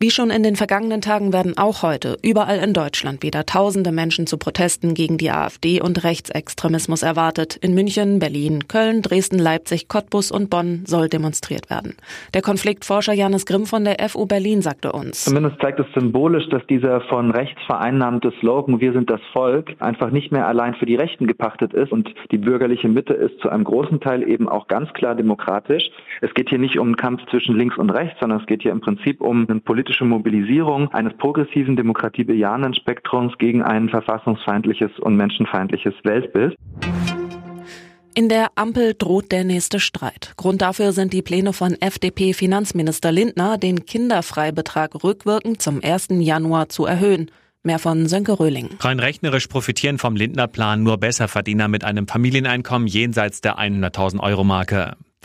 Wie schon in den vergangenen Tagen werden auch heute überall in Deutschland wieder tausende Menschen zu Protesten gegen die AfD und Rechtsextremismus erwartet. In München, Berlin, Köln, Dresden, Leipzig, Cottbus und Bonn soll demonstriert werden. Der Konfliktforscher Janis Grimm von der FU Berlin sagte uns. Zumindest zeigt es symbolisch, dass dieser von rechts vereinnahmte Slogan Wir sind das Volk einfach nicht mehr allein für die Rechten gepachtet ist und die bürgerliche Mitte ist zu einem großen Teil eben auch ganz klar demokratisch. Es geht hier nicht um einen Kampf zwischen links und rechts, sondern es geht hier im Prinzip um einen politischen politische Mobilisierung eines progressiven, demokratiebejahenden Spektrums gegen ein verfassungsfeindliches und menschenfeindliches Weltbild. In der Ampel droht der nächste Streit. Grund dafür sind die Pläne von FDP-Finanzminister Lindner, den Kinderfreibetrag rückwirkend zum 1. Januar zu erhöhen. Mehr von Sönke Röhling. Rein rechnerisch profitieren vom Lindner-Plan nur Besserverdiener mit einem Familieneinkommen jenseits der 100.000 Euro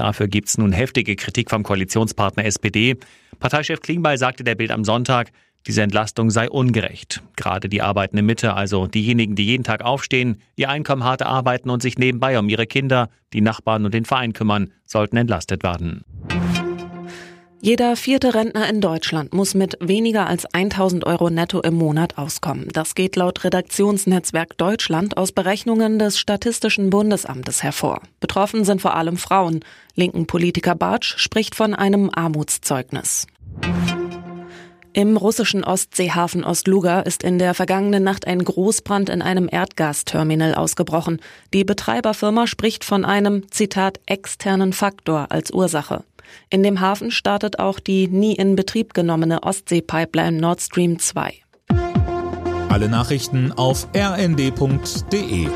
Dafür gibt's nun heftige Kritik vom Koalitionspartner SPD. Parteichef Klingbeil sagte der Bild am Sonntag, diese Entlastung sei ungerecht. Gerade die arbeitende Mitte, also diejenigen, die jeden Tag aufstehen, ihr Einkommen hart erarbeiten und sich nebenbei um ihre Kinder, die Nachbarn und den Verein kümmern, sollten entlastet werden. Jeder vierte Rentner in Deutschland muss mit weniger als 1000 Euro netto im Monat auskommen. Das geht laut Redaktionsnetzwerk Deutschland aus Berechnungen des Statistischen Bundesamtes hervor. Betroffen sind vor allem Frauen. Linken Politiker Bartsch spricht von einem Armutszeugnis. Im russischen Ostseehafen Ostluga ist in der vergangenen Nacht ein Großbrand in einem Erdgasterminal ausgebrochen. Die Betreiberfirma spricht von einem, Zitat, externen Faktor als Ursache. In dem Hafen startet auch die nie in Betrieb genommene Ostsee-Pipeline Nord Stream 2. Alle Nachrichten auf rnd.de